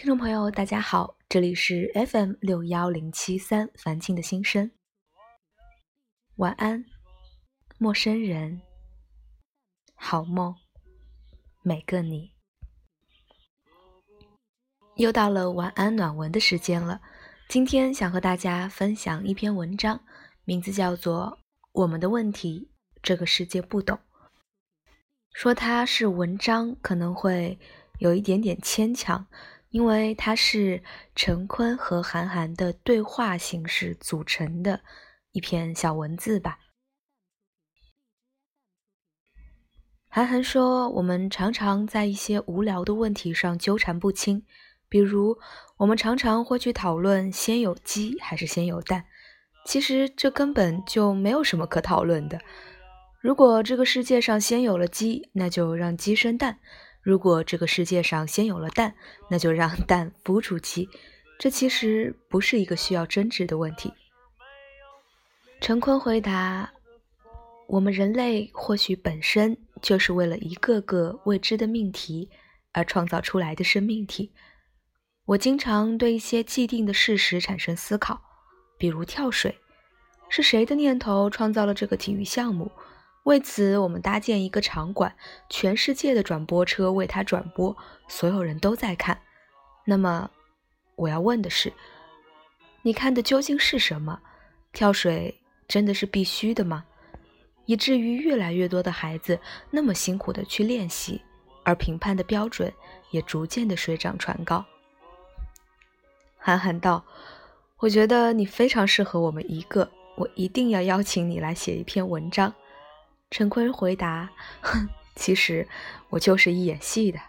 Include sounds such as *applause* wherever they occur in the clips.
听众朋友，大家好，这里是 FM 六幺零七三凡青的心声。晚安，陌生人，好梦，每个你。又到了晚安暖文的时间了，今天想和大家分享一篇文章，名字叫做《我们的问题，这个世界不懂》。说它是文章，可能会有一点点牵强。因为它是陈坤和韩寒的对话形式组成的一篇小文字吧。韩寒说：“我们常常在一些无聊的问题上纠缠不清，比如我们常常会去讨论先有鸡还是先有蛋，其实这根本就没有什么可讨论的。如果这个世界上先有了鸡，那就让鸡生蛋。”如果这个世界上先有了蛋，那就让 *laughs* 蛋孵出鸡。这其实不是一个需要争执的问题。陈坤回答：“我们人类或许本身就是为了一个个未知的命题而创造出来的生命体。我经常对一些既定的事实产生思考，比如跳水，是谁的念头创造了这个体育项目？”为此，我们搭建一个场馆，全世界的转播车为它转播，所有人都在看。那么，我要问的是，你看的究竟是什么？跳水真的是必须的吗？以至于越来越多的孩子那么辛苦的去练习，而评判的标准也逐渐的水涨船高。韩寒道：“我觉得你非常适合我们一个，我一定要邀请你来写一篇文章。”陈坤回答：“哼，其实我就是一演戏的。”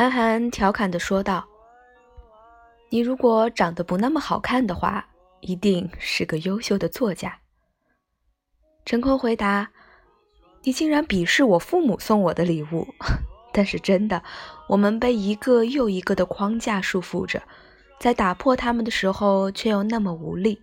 韩寒调侃地说道：“你如果长得不那么好看的话，一定是个优秀的作家。”陈坤回答：“你竟然鄙视我父母送我的礼物，*laughs* 但是真的，我们被一个又一个的框架束缚着，在打破他们的时候却又那么无力。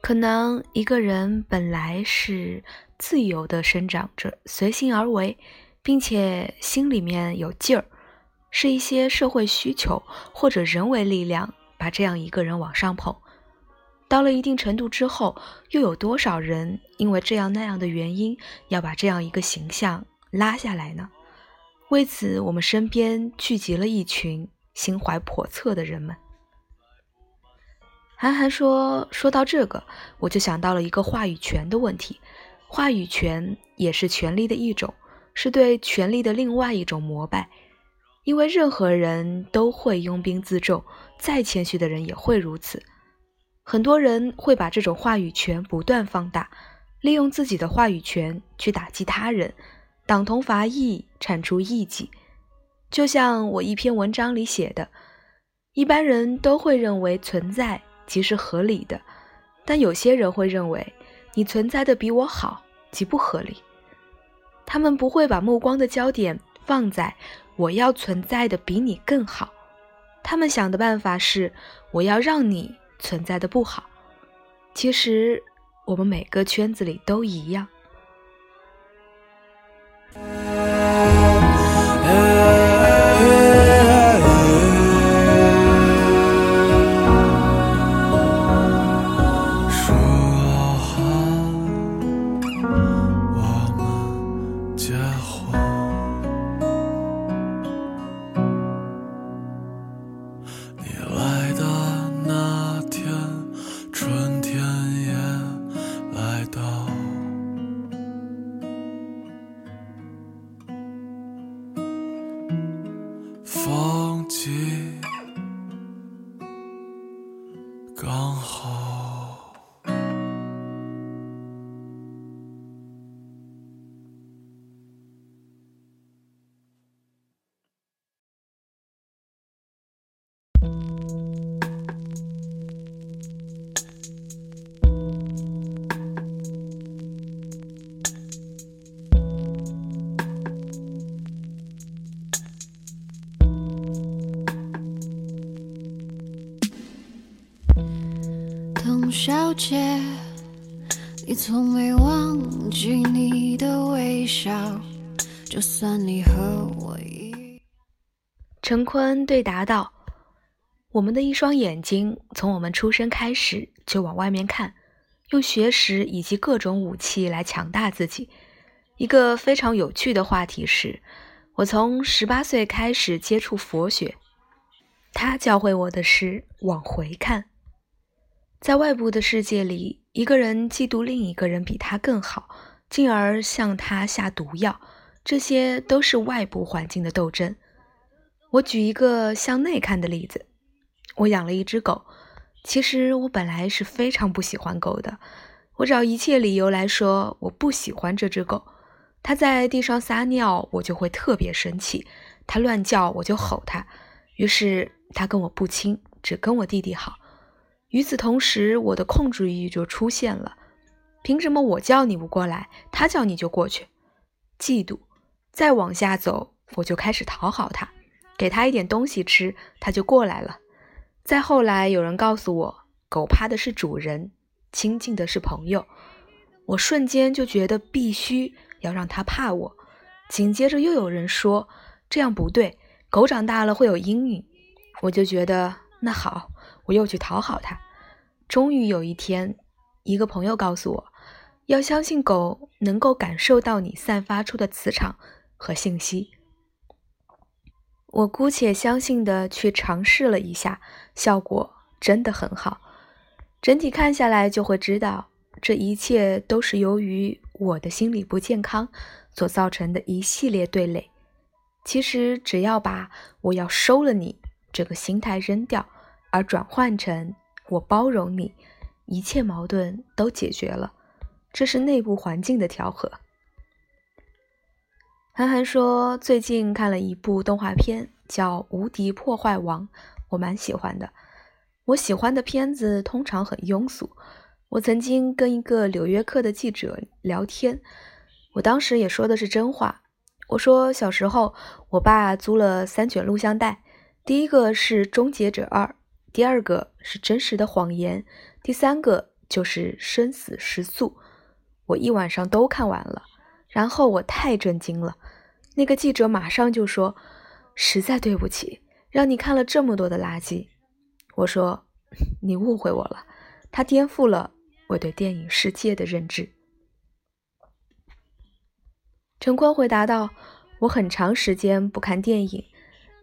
可能一个人本来是自由的生长着，随心而为。”并且心里面有劲儿，是一些社会需求或者人为力量把这样一个人往上捧。到了一定程度之后，又有多少人因为这样那样的原因要把这样一个形象拉下来呢？为此，我们身边聚集了一群心怀叵测的人们。韩寒说：“说到这个，我就想到了一个话语权的问题。话语权也是权力的一种。”是对权力的另外一种膜拜，因为任何人都会拥兵自重，再谦虚的人也会如此。很多人会把这种话语权不断放大，利用自己的话语权去打击他人，党同伐异，铲除异己。就像我一篇文章里写的，一般人都会认为存在即是合理的，但有些人会认为你存在的比我好，即不合理。他们不会把目光的焦点放在我要存在的比你更好，他们想的办法是我要让你存在的不好。其实我们每个圈子里都一样。董小姐，你从没忘记你的微笑，就算你和我一。陈坤对答道：“我们的一双眼睛，从我们出生开始就往外面看，用学识以及各种武器来强大自己。一个非常有趣的话题是，我从十八岁开始接触佛学，他教会我的是往回看。”在外部的世界里，一个人嫉妒另一个人比他更好，进而向他下毒药，这些都是外部环境的斗争。我举一个向内看的例子：我养了一只狗，其实我本来是非常不喜欢狗的。我找一切理由来说我不喜欢这只狗。它在地上撒尿，我就会特别生气；它乱叫，我就吼它。于是它跟我不亲，只跟我弟弟好。与此同时，我的控制欲就出现了。凭什么我叫你不过来，他叫你就过去？嫉妒。再往下走，我就开始讨好他，给他一点东西吃，他就过来了。再后来，有人告诉我，狗怕的是主人，亲近的是朋友。我瞬间就觉得必须要让他怕我。紧接着又有人说这样不对，狗长大了会有阴影。我就觉得那好。我又去讨好他，终于有一天，一个朋友告诉我，要相信狗能够感受到你散发出的磁场和信息。我姑且相信的去尝试了一下，效果真的很好。整体看下来，就会知道这一切都是由于我的心理不健康所造成的一系列对垒。其实，只要把我要收了你这个心态扔掉。而转换成我包容你，一切矛盾都解决了。这是内部环境的调和。韩寒说，最近看了一部动画片，叫《无敌破坏王》，我蛮喜欢的。我喜欢的片子通常很庸俗。我曾经跟一个《纽约客》的记者聊天，我当时也说的是真话。我说小时候，我爸租了三卷录像带，第一个是《终结者二》。第二个是真实的谎言，第三个就是生死时速。我一晚上都看完了，然后我太震惊了。那个记者马上就说：“实在对不起，让你看了这么多的垃圾。”我说：“你误会我了，他颠覆了我对电影世界的认知。”陈坤回答道：“我很长时间不看电影。”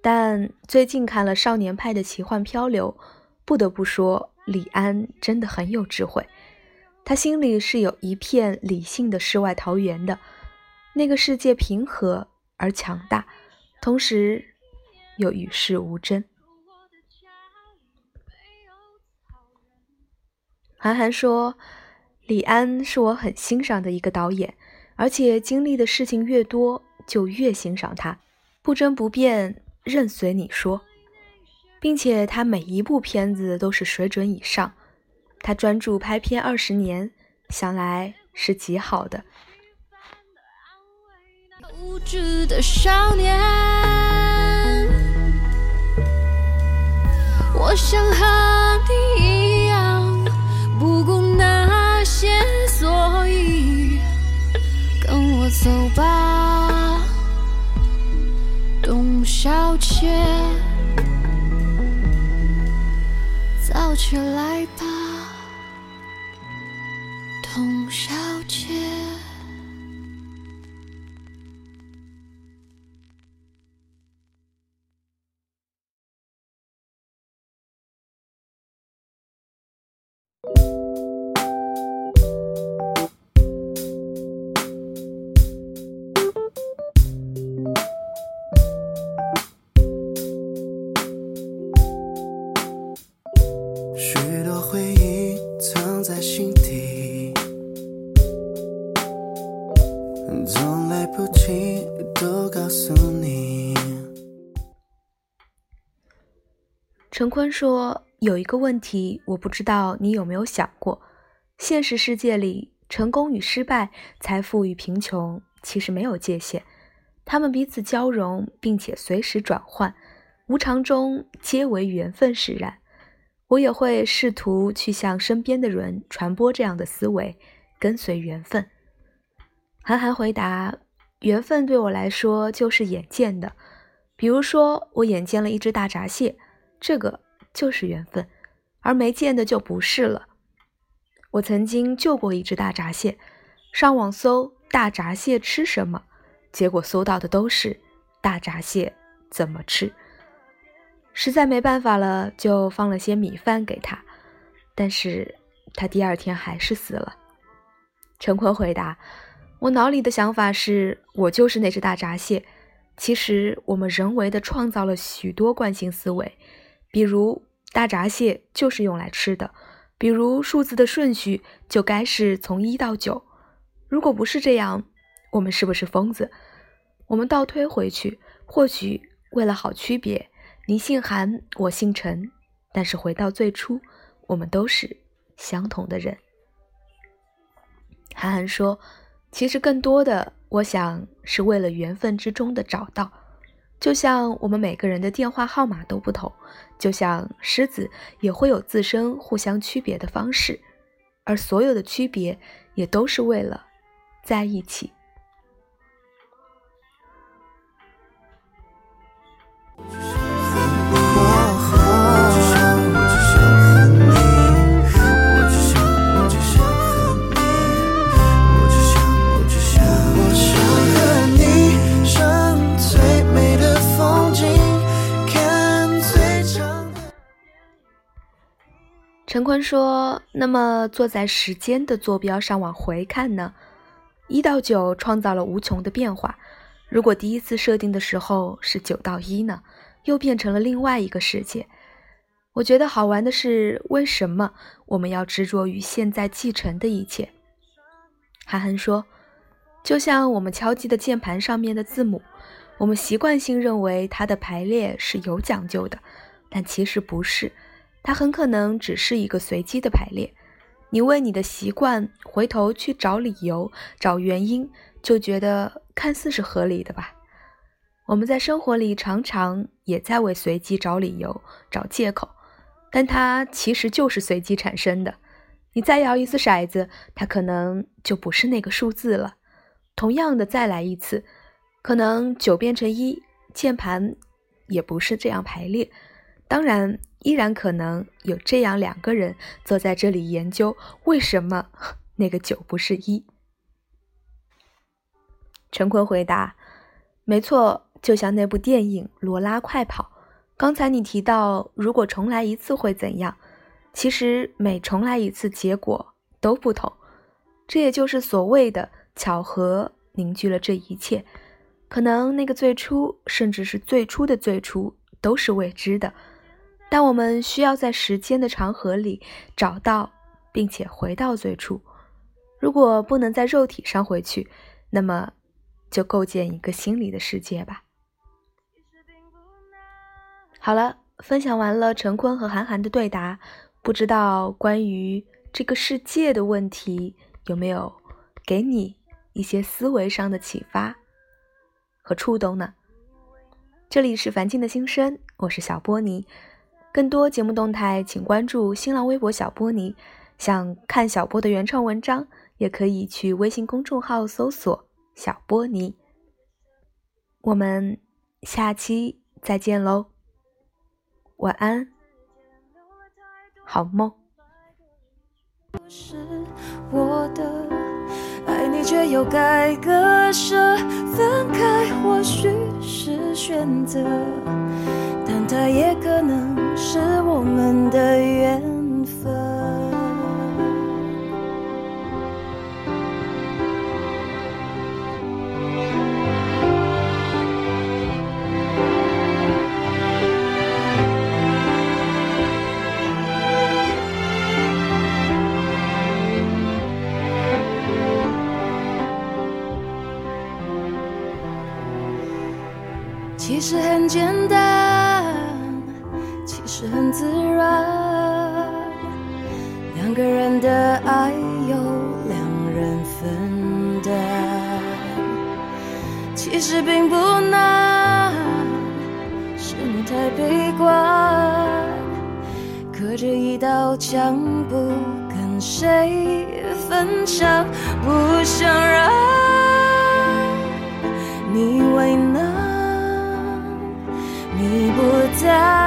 但最近看了《少年派的奇幻漂流》，不得不说，李安真的很有智慧。他心里是有一片理性的世外桃源的，那个世界平和而强大，同时又与世无争。韩寒说：“李安是我很欣赏的一个导演，而且经历的事情越多，就越欣赏他，不争不辩。”任随你说，并且他每一部片子都是水准以上。他专注拍片二十年，想来是极好的。无知的少年，我想和你一样，不顾那些所以，跟我走吧。小姐，早起来吧，陈坤说：“有一个问题，我不知道你有没有想过，现实世界里，成功与失败、财富与贫穷，其实没有界限，他们彼此交融，并且随时转换，无常中皆为缘分使然。我也会试图去向身边的人传播这样的思维，跟随缘分。”韩寒回答：“缘分对我来说就是眼见的，比如说我眼见了一只大闸蟹。”这个就是缘分，而没见的就不是了。我曾经救过一只大闸蟹，上网搜大闸蟹吃什么，结果搜到的都是大闸蟹怎么吃。实在没办法了，就放了些米饭给他，但是他第二天还是死了。陈坤回答：“我脑里的想法是我就是那只大闸蟹。其实我们人为的创造了许多惯性思维。”比如大闸蟹就是用来吃的，比如数字的顺序就该是从一到九。如果不是这样，我们是不是疯子？我们倒推回去，或许为了好区别，你姓韩，我姓陈，但是回到最初，我们都是相同的人。韩寒说：“其实更多的，我想是为了缘分之中的找到。”就像我们每个人的电话号码都不同，就像狮子也会有自身互相区别的方式，而所有的区别也都是为了在一起。陈坤说：“那么坐在时间的坐标上往回看呢？一到九创造了无穷的变化。如果第一次设定的时候是九到一呢？又变成了另外一个世界。我觉得好玩的是，为什么我们要执着于现在继承的一切？”韩寒说：“就像我们敲击的键盘上面的字母，我们习惯性认为它的排列是有讲究的，但其实不是。”它很可能只是一个随机的排列，你为你的习惯回头去找理由、找原因，就觉得看似是合理的吧？我们在生活里常常也在为随机找理由、找借口，但它其实就是随机产生的。你再摇一次骰子，它可能就不是那个数字了。同样的，再来一次，可能九变成一，键盘也不是这样排列。当然。依然可能有这样两个人坐在这里研究为什么那个九不是一。陈坤回答：“没错，就像那部电影《罗拉快跑》。刚才你提到，如果重来一次会怎样？其实每重来一次，结果都不同。这也就是所谓的巧合凝聚了这一切。可能那个最初，甚至是最初的最初，都是未知的。”但我们需要在时间的长河里找到，并且回到最初。如果不能在肉体上回去，那么就构建一个心理的世界吧。好了，分享完了陈坤和韩寒的对答，不知道关于这个世界的问题有没有给你一些思维上的启发和触动呢？这里是凡静的心声，我是小波尼。更多节目动态，请关注新浪微博小波尼。想看小波的原创文章，也可以去微信公众号搜索“小波尼”。我们下期再见喽，晚安，好梦。爱你却又该割舍，分开或许是选择。但它也可能是我们的缘分。其实很简单。自然两个人的爱由两人分担，其实并不难，是你太悲观，隔着一道墙不跟谁分享，不想让你为难。你不在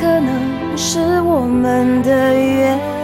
可能是我们的缘。